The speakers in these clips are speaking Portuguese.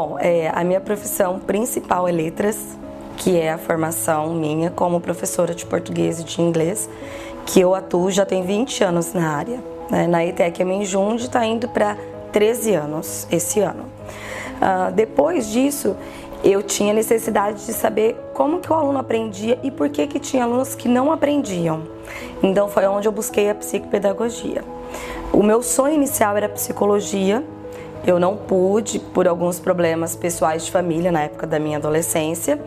Bom, é, a minha profissão principal é letras, que é a formação minha como professora de português e de inglês, que eu atuo já tem 20 anos na área. Né? Na ETEC Menjunde está indo para 13 anos esse ano. Uh, depois disso, eu tinha necessidade de saber como que o aluno aprendia e por que que tinha alunos que não aprendiam. Então foi onde eu busquei a psicopedagogia. O meu sonho inicial era psicologia, eu não pude por alguns problemas pessoais de família na época da minha adolescência.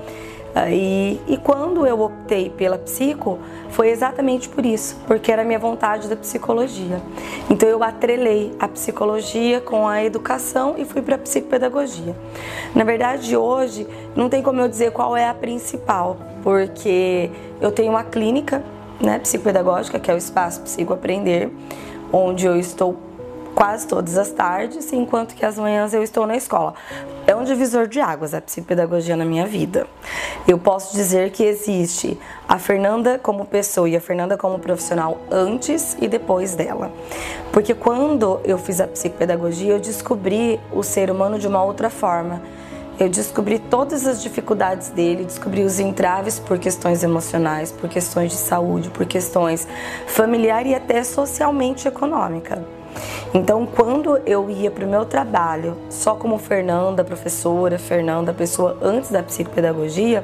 E, e quando eu optei pela psico, foi exatamente por isso, porque era a minha vontade da psicologia. Então eu atrelei a psicologia com a educação e fui para a psicopedagogia. Na verdade, hoje não tem como eu dizer qual é a principal, porque eu tenho uma clínica né, psicopedagógica, que é o Espaço Psicoaprender, onde eu estou quase todas as tardes, enquanto que as manhãs eu estou na escola. É um divisor de águas a psicopedagogia na minha vida. Eu posso dizer que existe a Fernanda como pessoa e a Fernanda como profissional antes e depois dela. Porque quando eu fiz a psicopedagogia, eu descobri o ser humano de uma outra forma. Eu descobri todas as dificuldades dele, descobri os entraves por questões emocionais, por questões de saúde, por questões familiar e até socialmente econômica. Então, quando eu ia para o meu trabalho, só como Fernanda, professora, Fernanda, pessoa antes da psicopedagogia,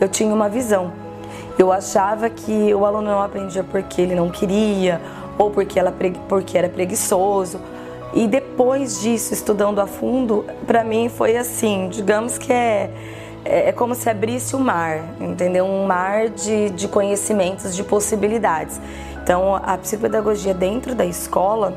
eu tinha uma visão. Eu achava que o aluno não aprendia porque ele não queria ou porque, ela, porque era preguiçoso. E depois disso, estudando a fundo, para mim foi assim, digamos que é, é, é como se abrisse o um mar, entendeu? Um mar de, de conhecimentos, de possibilidades. Então, a psicopedagogia dentro da escola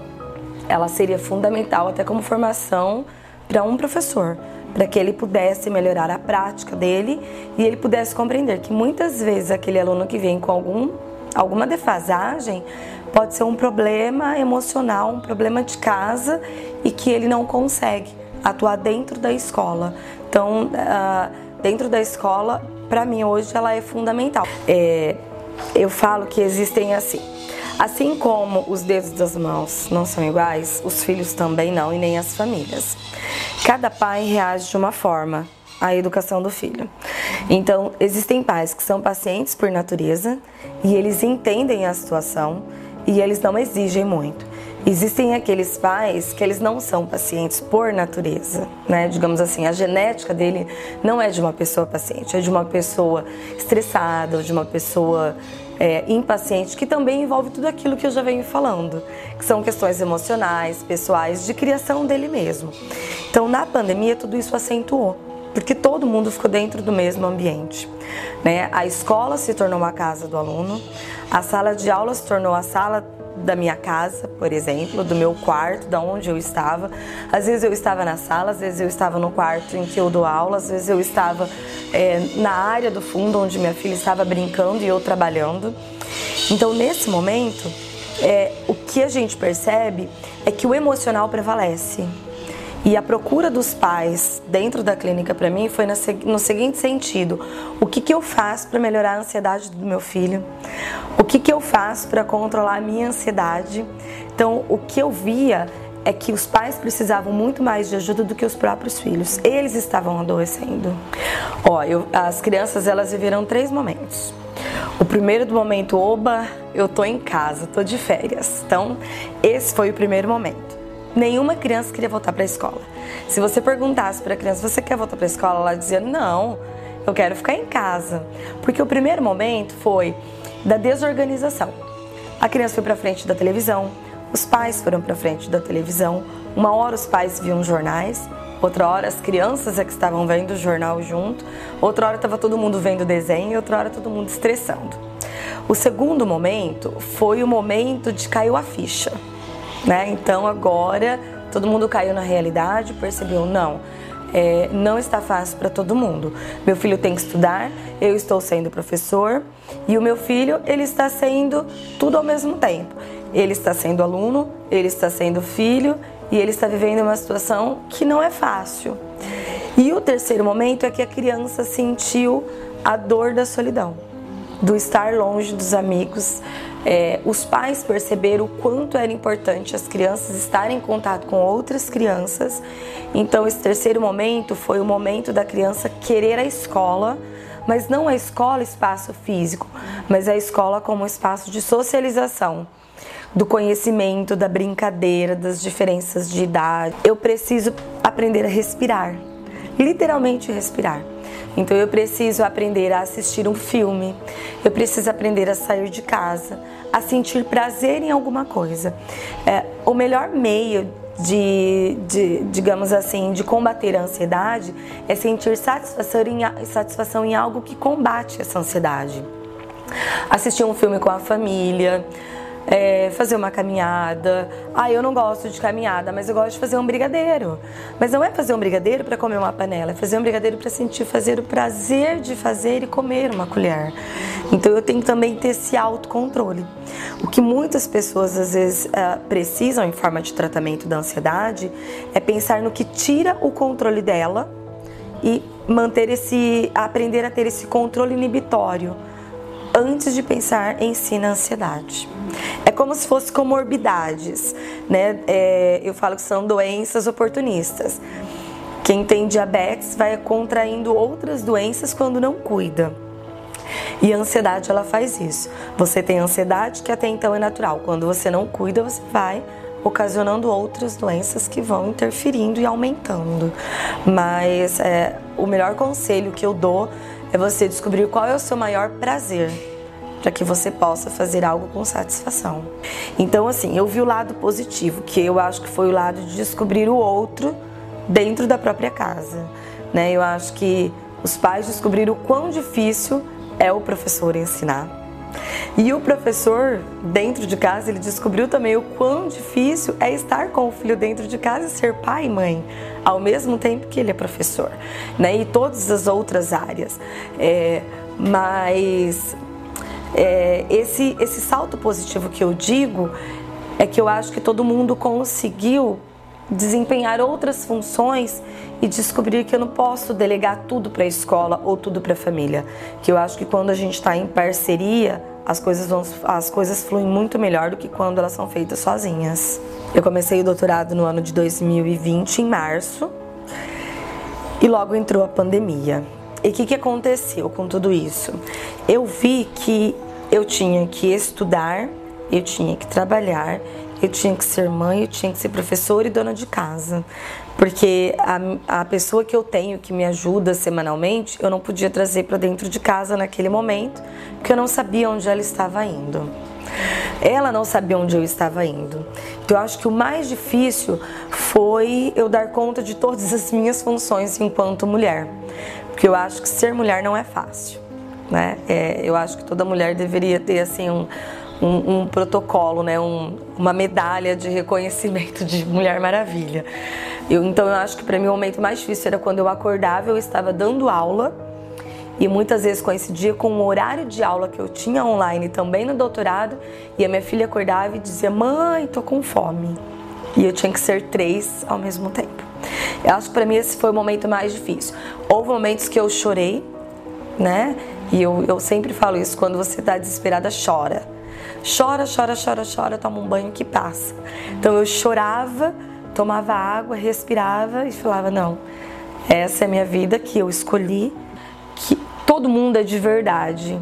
ela seria fundamental até como formação para um professor, para que ele pudesse melhorar a prática dele e ele pudesse compreender que muitas vezes aquele aluno que vem com algum, alguma defasagem pode ser um problema emocional, um problema de casa e que ele não consegue atuar dentro da escola. Então, uh, dentro da escola, para mim hoje ela é fundamental. É, eu falo que existem assim Assim como os dedos das mãos não são iguais, os filhos também não e nem as famílias. Cada pai reage de uma forma à educação do filho. Então, existem pais que são pacientes por natureza e eles entendem a situação e eles não exigem muito. Existem aqueles pais que eles não são pacientes por natureza, né? Digamos assim, a genética dele não é de uma pessoa paciente, é de uma pessoa estressada, de uma pessoa é, impaciente, que também envolve tudo aquilo que eu já venho falando, que são questões emocionais, pessoais, de criação dele mesmo. Então, na pandemia, tudo isso acentuou, porque todo mundo ficou dentro do mesmo ambiente. Né? A escola se tornou uma casa do aluno, a sala de aula se tornou a sala da minha casa, por exemplo, do meu quarto, da onde eu estava. Às vezes eu estava na sala, às vezes eu estava no quarto em que eu dou aula, às vezes eu estava é, na área do fundo onde minha filha estava brincando e eu trabalhando. Então, nesse momento, é, o que a gente percebe é que o emocional prevalece. E a procura dos pais dentro da clínica para mim foi no seguinte sentido: o que, que eu faço para melhorar a ansiedade do meu filho? O que, que eu faço para controlar a minha ansiedade? Então, o que eu via é que os pais precisavam muito mais de ajuda do que os próprios filhos. Eles estavam adoecendo. Ó, eu, as crianças elas viveram três momentos. O primeiro do momento, oba, eu tô em casa, tô de férias. Então, esse foi o primeiro momento. Nenhuma criança queria voltar para a escola. Se você perguntasse para a criança, você quer voltar para a escola? Ela dizia, não, eu quero ficar em casa. Porque o primeiro momento foi da desorganização. A criança foi para frente da televisão, os pais foram para frente da televisão. Uma hora os pais viam jornais, outra hora as crianças é que estavam vendo o jornal junto, outra hora estava todo mundo vendo desenho e outra hora todo mundo estressando. O segundo momento foi o momento de caiu a ficha. Né? Então agora todo mundo caiu na realidade, percebeu, não, é, não está fácil para todo mundo. Meu filho tem que estudar, eu estou sendo professor e o meu filho ele está sendo tudo ao mesmo tempo. Ele está sendo aluno, ele está sendo filho e ele está vivendo uma situação que não é fácil. E o terceiro momento é que a criança sentiu a dor da solidão. Do estar longe dos amigos. É, os pais perceberam o quanto era importante as crianças estarem em contato com outras crianças. Então, esse terceiro momento foi o momento da criança querer a escola, mas não a escola espaço físico, mas a escola como espaço de socialização do conhecimento, da brincadeira, das diferenças de idade. Eu preciso aprender a respirar, literalmente respirar. Então eu preciso aprender a assistir um filme, eu preciso aprender a sair de casa, a sentir prazer em alguma coisa. É, o melhor meio de, de, digamos assim, de combater a ansiedade é sentir satisfação em, satisfação em algo que combate essa ansiedade. Assistir um filme com a família, é, fazer uma caminhada. Ah, eu não gosto de caminhada, mas eu gosto de fazer um brigadeiro. Mas não é fazer um brigadeiro para comer uma panela, é fazer um brigadeiro para sentir fazer o prazer de fazer e comer uma colher. Então eu tenho também ter esse autocontrole. O que muitas pessoas às vezes uh, precisam em forma de tratamento da ansiedade é pensar no que tira o controle dela e manter esse aprender a ter esse controle inibitório antes de pensar em si na ansiedade. É como se fosse comorbidades, né? É, eu falo que são doenças oportunistas. Quem tem diabetes vai contraindo outras doenças quando não cuida. E a ansiedade ela faz isso. Você tem ansiedade que até então é natural. Quando você não cuida, você vai ocasionando outras doenças que vão interferindo e aumentando. Mas é, o melhor conselho que eu dou é você descobrir qual é o seu maior prazer para que você possa fazer algo com satisfação. Então, assim, eu vi o lado positivo, que eu acho que foi o lado de descobrir o outro dentro da própria casa. Né? Eu acho que os pais descobriram o quão difícil é o professor ensinar. E o professor, dentro de casa, ele descobriu também o quão difícil é estar com o filho dentro de casa e ser pai e mãe, ao mesmo tempo que ele é professor, né? E todas as outras áreas. É, mas é, esse, esse salto positivo que eu digo é que eu acho que todo mundo conseguiu desempenhar outras funções e descobrir que eu não posso delegar tudo para a escola ou tudo para a família. Que eu acho que quando a gente está em parceria, as coisas, vão, as coisas fluem muito melhor do que quando elas são feitas sozinhas. Eu comecei o doutorado no ano de 2020, em março, e logo entrou a pandemia. E o que, que aconteceu com tudo isso? Eu vi que eu tinha que estudar, eu tinha que trabalhar, eu tinha que ser mãe, eu tinha que ser professora e dona de casa. Porque a, a pessoa que eu tenho que me ajuda semanalmente, eu não podia trazer para dentro de casa naquele momento, porque eu não sabia onde ela estava indo. Ela não sabia onde eu estava indo. Então, eu acho que o mais difícil foi eu dar conta de todas as minhas funções enquanto mulher. Porque eu acho que ser mulher não é fácil. Né? É, eu acho que toda mulher deveria ter assim um, um, um protocolo, né? Um, uma medalha de reconhecimento de Mulher Maravilha. Eu, então eu acho que para mim o momento mais difícil era quando eu acordava, eu estava dando aula e muitas vezes coincidia com o horário de aula que eu tinha online também no doutorado e a minha filha acordava e dizia: "Mãe, tô com fome". E eu tinha que ser três ao mesmo tempo. Eu acho que para mim esse foi o momento mais difícil. Houve momentos que eu chorei, né? E eu, eu sempre falo isso: quando você está desesperada, chora. Chora, chora, chora, chora, toma um banho que passa. Então eu chorava, tomava água, respirava e falava: não, essa é a minha vida que eu escolhi, que todo mundo é de verdade,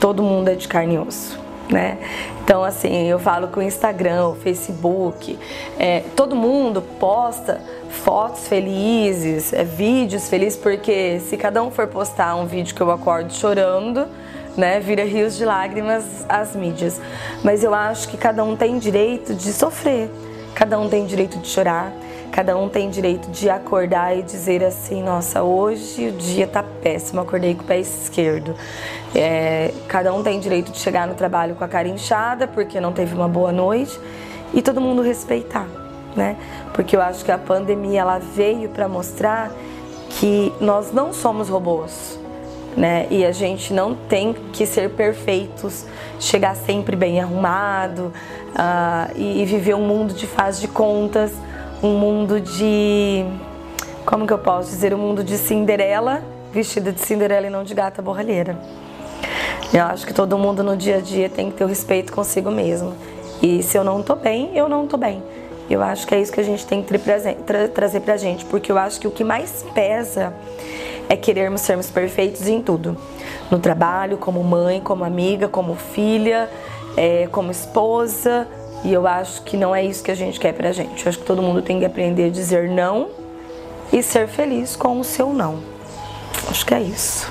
todo mundo é de carne e osso né? Então, assim, eu falo que o Instagram, o Facebook, é, todo mundo posta fotos felizes, é, vídeos felizes, porque se cada um for postar um vídeo que eu acordo chorando, né, vira rios de lágrimas as mídias. Mas eu acho que cada um tem direito de sofrer, cada um tem direito de chorar, Cada um tem direito de acordar e dizer assim: nossa, hoje o dia tá péssimo, acordei com o pé esquerdo. É, cada um tem direito de chegar no trabalho com a cara inchada porque não teve uma boa noite e todo mundo respeitar, né? Porque eu acho que a pandemia ela veio para mostrar que nós não somos robôs. Né? E a gente não tem que ser perfeitos, chegar sempre bem arrumado uh, e, e viver um mundo de faz de contas um mundo de. Como que eu posso dizer? Um mundo de Cinderela, vestida de Cinderela e não de gata borralheira. Eu acho que todo mundo no dia a dia tem que ter o respeito consigo mesmo. E se eu não tô bem, eu não tô bem. Eu acho que é isso que a gente tem que tra trazer pra gente, porque eu acho que o que mais pesa é querermos sermos perfeitos em tudo. No trabalho, como mãe, como amiga, como filha, é, como esposa. E eu acho que não é isso que a gente quer pra gente. Eu acho que todo mundo tem que aprender a dizer não e ser feliz com o seu não. Acho que é isso.